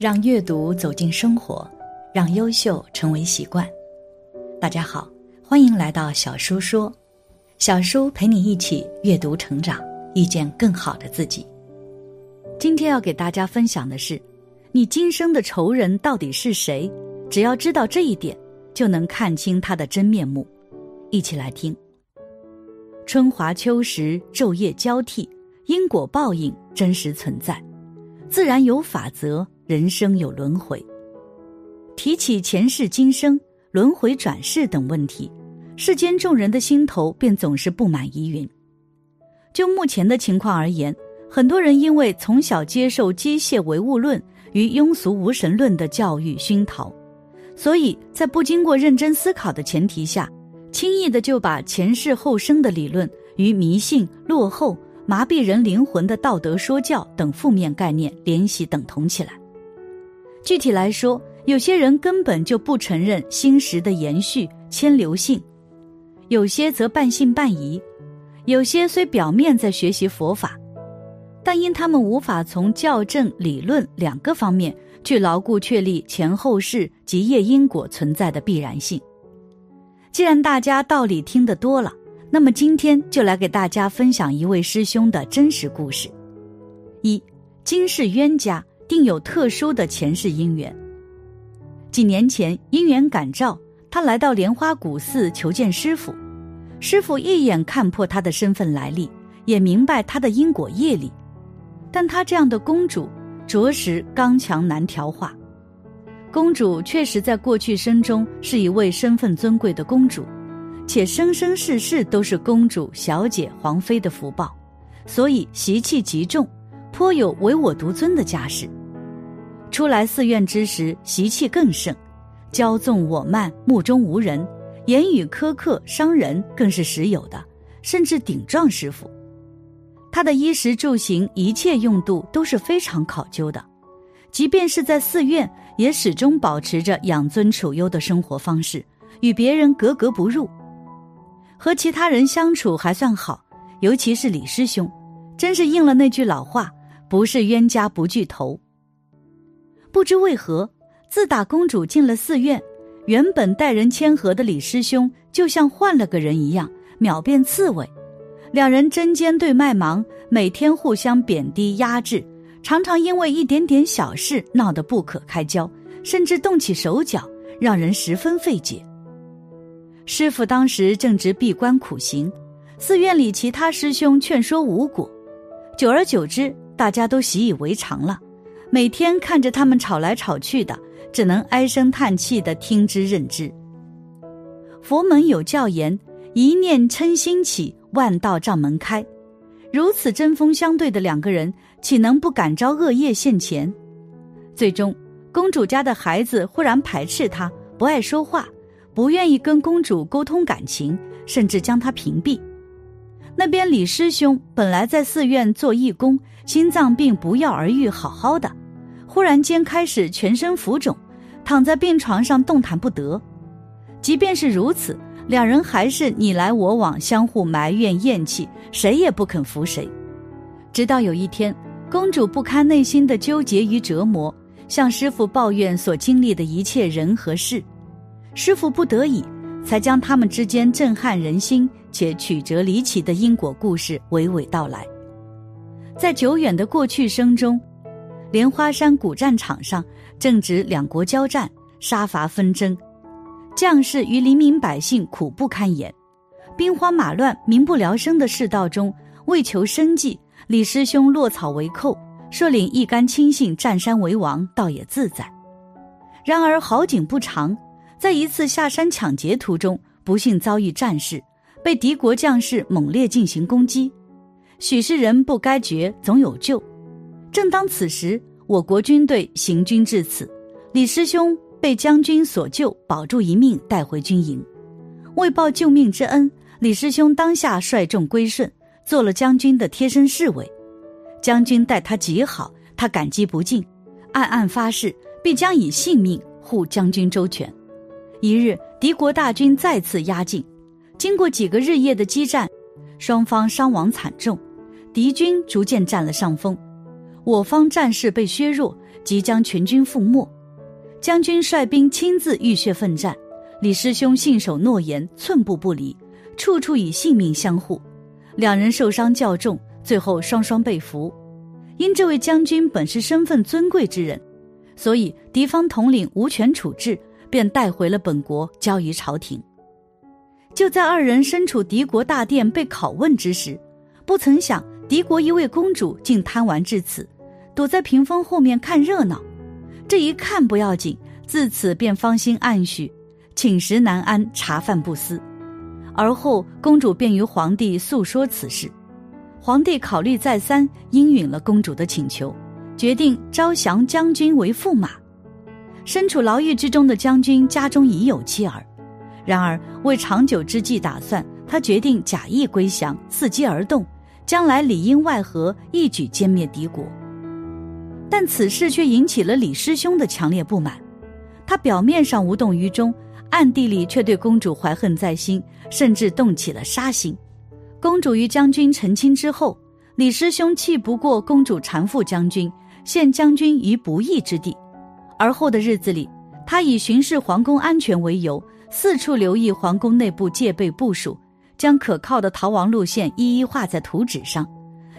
让阅读走进生活，让优秀成为习惯。大家好，欢迎来到小叔说，小叔陪你一起阅读成长，遇见更好的自己。今天要给大家分享的是，你今生的仇人到底是谁？只要知道这一点，就能看清他的真面目。一起来听。春华秋实，昼夜交替，因果报应真实存在，自然有法则。人生有轮回，提起前世今生、轮回转世等问题，世间众人的心头便总是布满疑云。就目前的情况而言，很多人因为从小接受机械唯物论与庸俗无神论的教育熏陶，所以在不经过认真思考的前提下，轻易的就把前世后生的理论与迷信、落后、麻痹人灵魂的道德说教等负面概念联系等同起来。具体来说，有些人根本就不承认心识的延续、迁流性，有些则半信半疑，有些虽表面在学习佛法，但因他们无法从教证、理论两个方面去牢固确立前后世及业因果存在的必然性。既然大家道理听得多了，那么今天就来给大家分享一位师兄的真实故事：一，今世冤家。定有特殊的前世因缘。几年前，因缘感召，他来到莲花古寺求见师傅。师傅一眼看破他的身份来历，也明白他的因果业力。但他这样的公主，着实刚强难调化。公主确实在过去生中是一位身份尊贵的公主，且生生世世都是公主、小姐、皇妃的福报，所以习气极重，颇有唯我独尊的架势。出来寺院之时，习气更盛，骄纵我慢，目中无人，言语苛刻伤人，更是时有的，甚至顶撞师傅。他的衣食住行一切用度都是非常考究的，即便是在寺院，也始终保持着养尊处优的生活方式，与别人格格不入。和其他人相处还算好，尤其是李师兄，真是应了那句老话：不是冤家不聚头。不知为何，自打公主进了寺院，原本待人谦和的李师兄就像换了个人一样，秒变刺猬。两人针尖对麦芒，每天互相贬低压制，常常因为一点点小事闹得不可开交，甚至动起手脚，让人十分费解。师傅当时正值闭关苦行，寺院里其他师兄劝说无果，久而久之，大家都习以为常了。每天看着他们吵来吵去的，只能唉声叹气的听之任之。佛门有教言：“一念嗔心起，万道障门开。”如此针锋相对的两个人，岂能不感召恶业现前？最终，公主家的孩子忽然排斥他，不爱说话，不愿意跟公主沟通感情，甚至将他屏蔽。那边李师兄本来在寺院做义工，心脏病不药而愈，好好的。忽然间开始全身浮肿，躺在病床上动弹不得。即便是如此，两人还是你来我往，相互埋怨厌弃，谁也不肯服谁。直到有一天，公主不堪内心的纠结与折磨，向师傅抱怨所经历的一切人和事。师傅不得已，才将他们之间震撼人心且曲折离奇的因果故事娓娓道来。在久远的过去生中。莲花山古战场上正值两国交战，杀伐纷争，将士与黎民百姓苦不堪言，兵荒马乱、民不聊生的世道中，为求生计，李师兄落草为寇，率领一干亲信占山为王，倒也自在。然而好景不长，在一次下山抢劫途中，不幸遭遇战事，被敌国将士猛烈进行攻击。许是人不该绝，总有救。正当此时，我国军队行军至此，李师兄被将军所救，保住一命，带回军营。为报救命之恩，李师兄当下率众归顺，做了将军的贴身侍卫。将军待他极好，他感激不尽，暗暗发誓必将以性命护将军周全。一日，敌国大军再次压境，经过几个日夜的激战，双方伤亡惨重，敌军逐渐占了上风。我方战事被削弱，即将全军覆没。将军率兵亲自浴血奋战，李师兄信守诺言，寸步不离，处处以性命相护。两人受伤较重，最后双双被俘。因这位将军本是身份尊贵之人，所以敌方统领无权处置，便带回了本国，交于朝廷。就在二人身处敌国大殿被拷问之时，不曾想敌国一位公主竟贪玩至此，躲在屏风后面看热闹。这一看不要紧，自此便芳心暗许，寝食难安，茶饭不思。而后公主便与皇帝诉说此事，皇帝考虑再三，应允了公主的请求，决定招降将军为驸马。身处牢狱之中的将军家中已有妻儿，然而为长久之计打算，他决定假意归降，伺机而动，将来里应外合，一举歼灭敌国。但此事却引起了李师兄的强烈不满，他表面上无动于衷，暗地里却对公主怀恨在心，甚至动起了杀心。公主与将军成亲之后，李师兄气不过公主缠缚将军，陷将军于不义之地。而后的日子里，他以巡视皇宫安全为由，四处留意皇宫内部戒备部署，将可靠的逃亡路线一一画在图纸上，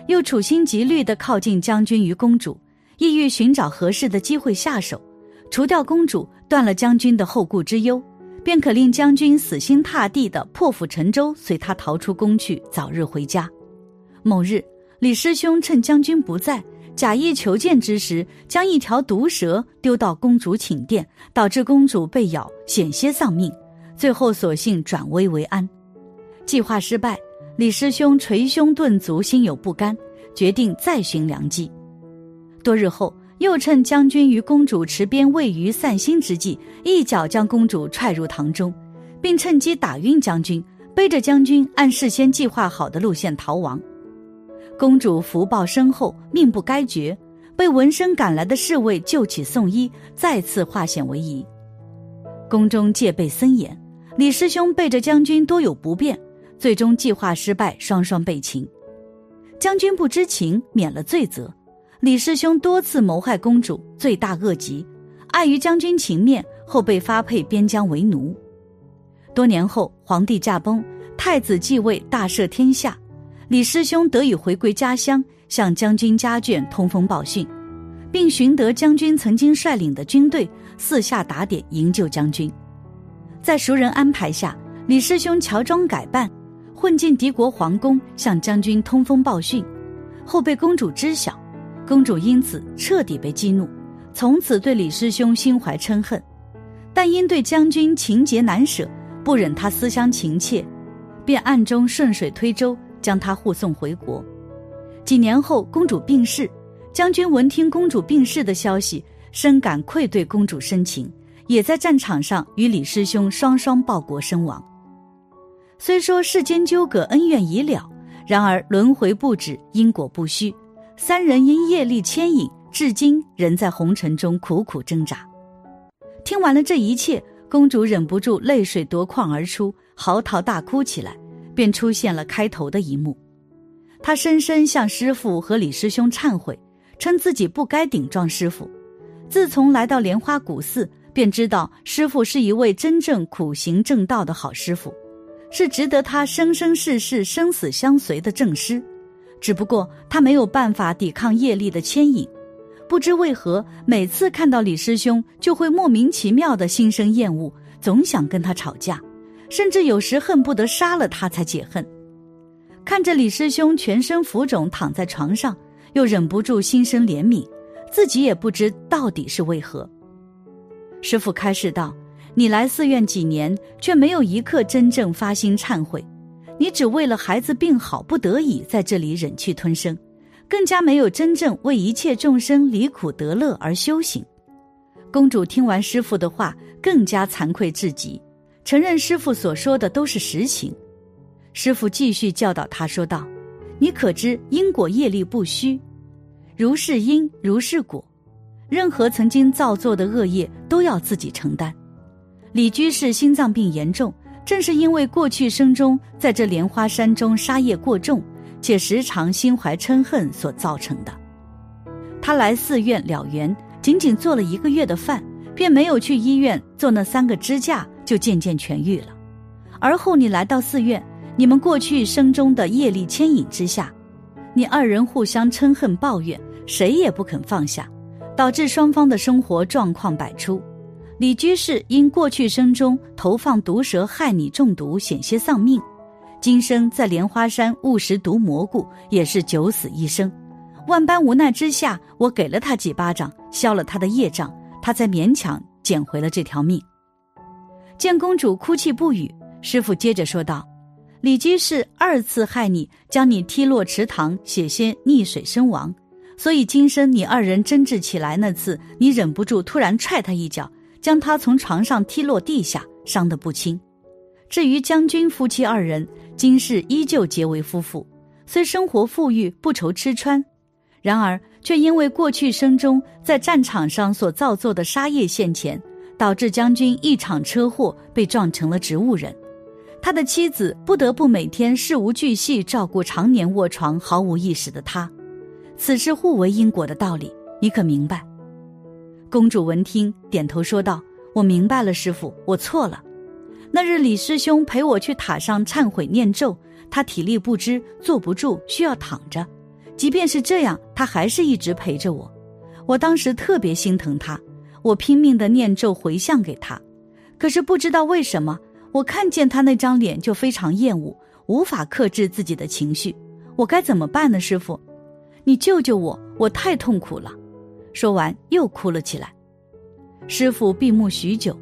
又处心积虑地靠近将军与公主。意欲寻找合适的机会下手，除掉公主，断了将军的后顾之忧，便可令将军死心塌地的破釜沉舟，随他逃出宫去，早日回家。某日，李师兄趁将军不在，假意求见之时，将一条毒蛇丢到公主寝殿，导致公主被咬，险些丧命。最后索性转危为安。计划失败，李师兄捶胸顿足，心有不甘，决定再寻良机。多日后，又趁将军与公主池边喂鱼散心之际，一脚将公主踹入塘中，并趁机打晕将军，背着将军按事先计划好的路线逃亡。公主福报深厚，命不该绝，被闻声赶来的侍卫救起送医，再次化险为夷。宫中戒备森严，李师兄背着将军多有不便，最终计划失败，双双被擒。将军不知情，免了罪责。李师兄多次谋害公主，罪大恶极，碍于将军情面，后被发配边疆为奴。多年后，皇帝驾崩，太子继位，大赦天下，李师兄得以回归家乡，向将军家眷通风报信，并寻得将军曾经率领的军队，四下打点营救将军。在熟人安排下，李师兄乔装改扮，混进敌国皇宫，向将军通风报讯，后被公主知晓。公主因此彻底被激怒，从此对李师兄心怀嗔恨，但因对将军情结难舍，不忍他思乡情切，便暗中顺水推舟将他护送回国。几年后，公主病逝，将军闻听公主病逝的消息，深感愧对公主深情，也在战场上与李师兄双双报国身亡。虽说世间纠葛恩怨已了，然而轮回不止，因果不虚。三人因业力牵引，至今仍在红尘中苦苦挣扎。听完了这一切，公主忍不住泪水夺眶而出，嚎啕大哭起来，便出现了开头的一幕。她深深向师傅和李师兄忏悔，称自己不该顶撞师傅。自从来到莲花古寺，便知道师傅是一位真正苦行正道的好师傅，是值得他生生世世生死相随的正师。只不过他没有办法抵抗业力的牵引，不知为何，每次看到李师兄，就会莫名其妙的心生厌恶，总想跟他吵架，甚至有时恨不得杀了他才解恨。看着李师兄全身浮肿躺在床上，又忍不住心生怜悯，自己也不知到底是为何。师傅开示道：“你来寺院几年，却没有一刻真正发心忏悔。”你只为了孩子病好不得已在这里忍气吞声，更加没有真正为一切众生离苦得乐而修行。公主听完师傅的话，更加惭愧至极，承认师傅所说的都是实情。师傅继续教导她说道：“你可知因果业力不虚，如是因如是果，任何曾经造作的恶业都要自己承担。”李居士心脏病严重。正是因为过去生中在这莲花山中杀业过重，且时常心怀嗔恨所造成的。他来寺院了缘，仅仅做了一个月的饭，便没有去医院做那三个支架，就渐渐痊愈了。而后你来到寺院，你们过去生中的业力牵引之下，你二人互相嗔恨抱怨，谁也不肯放下，导致双方的生活状况百出。李居士因过去生中投放毒蛇害你中毒，险些丧命；今生在莲花山误食毒蘑菇，也是九死一生。万般无奈之下，我给了他几巴掌，消了他的业障，他才勉强捡回了这条命。见公主哭泣不语，师傅接着说道：“李居士二次害你，将你踢落池塘，险些溺水身亡。所以今生你二人争执起来那次，你忍不住突然踹他一脚，将他从床上踢落地下，伤得不轻。至于将军夫妻二人，今世依旧结为夫妇，虽生活富裕，不愁吃穿。”然而，却因为过去生中在战场上所造作的杀业现前，导致将军一场车祸被撞成了植物人。他的妻子不得不每天事无巨细照顾常年卧床毫无意识的他。此事互为因果的道理，你可明白？公主闻听，点头说道：“我明白了，师傅，我错了。那日李师兄陪我去塔上忏悔念咒，他体力不支，坐不住，需要躺着。”即便是这样，他还是一直陪着我。我当时特别心疼他，我拼命的念咒回向给他。可是不知道为什么，我看见他那张脸就非常厌恶，无法克制自己的情绪。我该怎么办呢？师傅，你救救我！我太痛苦了。说完又哭了起来。师傅闭目许久，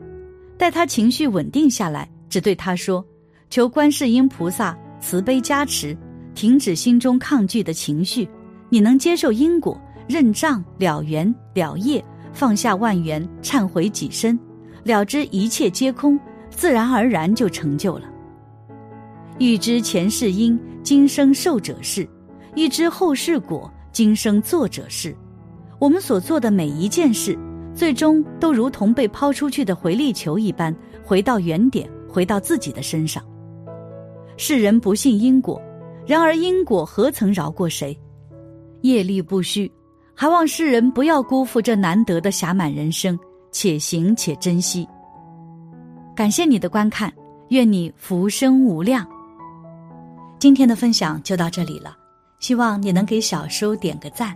待他情绪稳定下来，只对他说：“求观世音菩萨慈悲加持。”停止心中抗拒的情绪，你能接受因果，认账了缘了业，放下万缘，忏悔己身，了知一切皆空，自然而然就成就了。欲知前世因，今生受者是；欲知后世果，今生做者是。我们所做的每一件事，最终都如同被抛出去的回力球一般，回到原点，回到自己的身上。世人不信因果。然而因果何曾饶过谁？业力不虚，还望世人不要辜负这难得的暇满人生，且行且珍惜。感谢你的观看，愿你福生无量。今天的分享就到这里了，希望你能给小叔点个赞，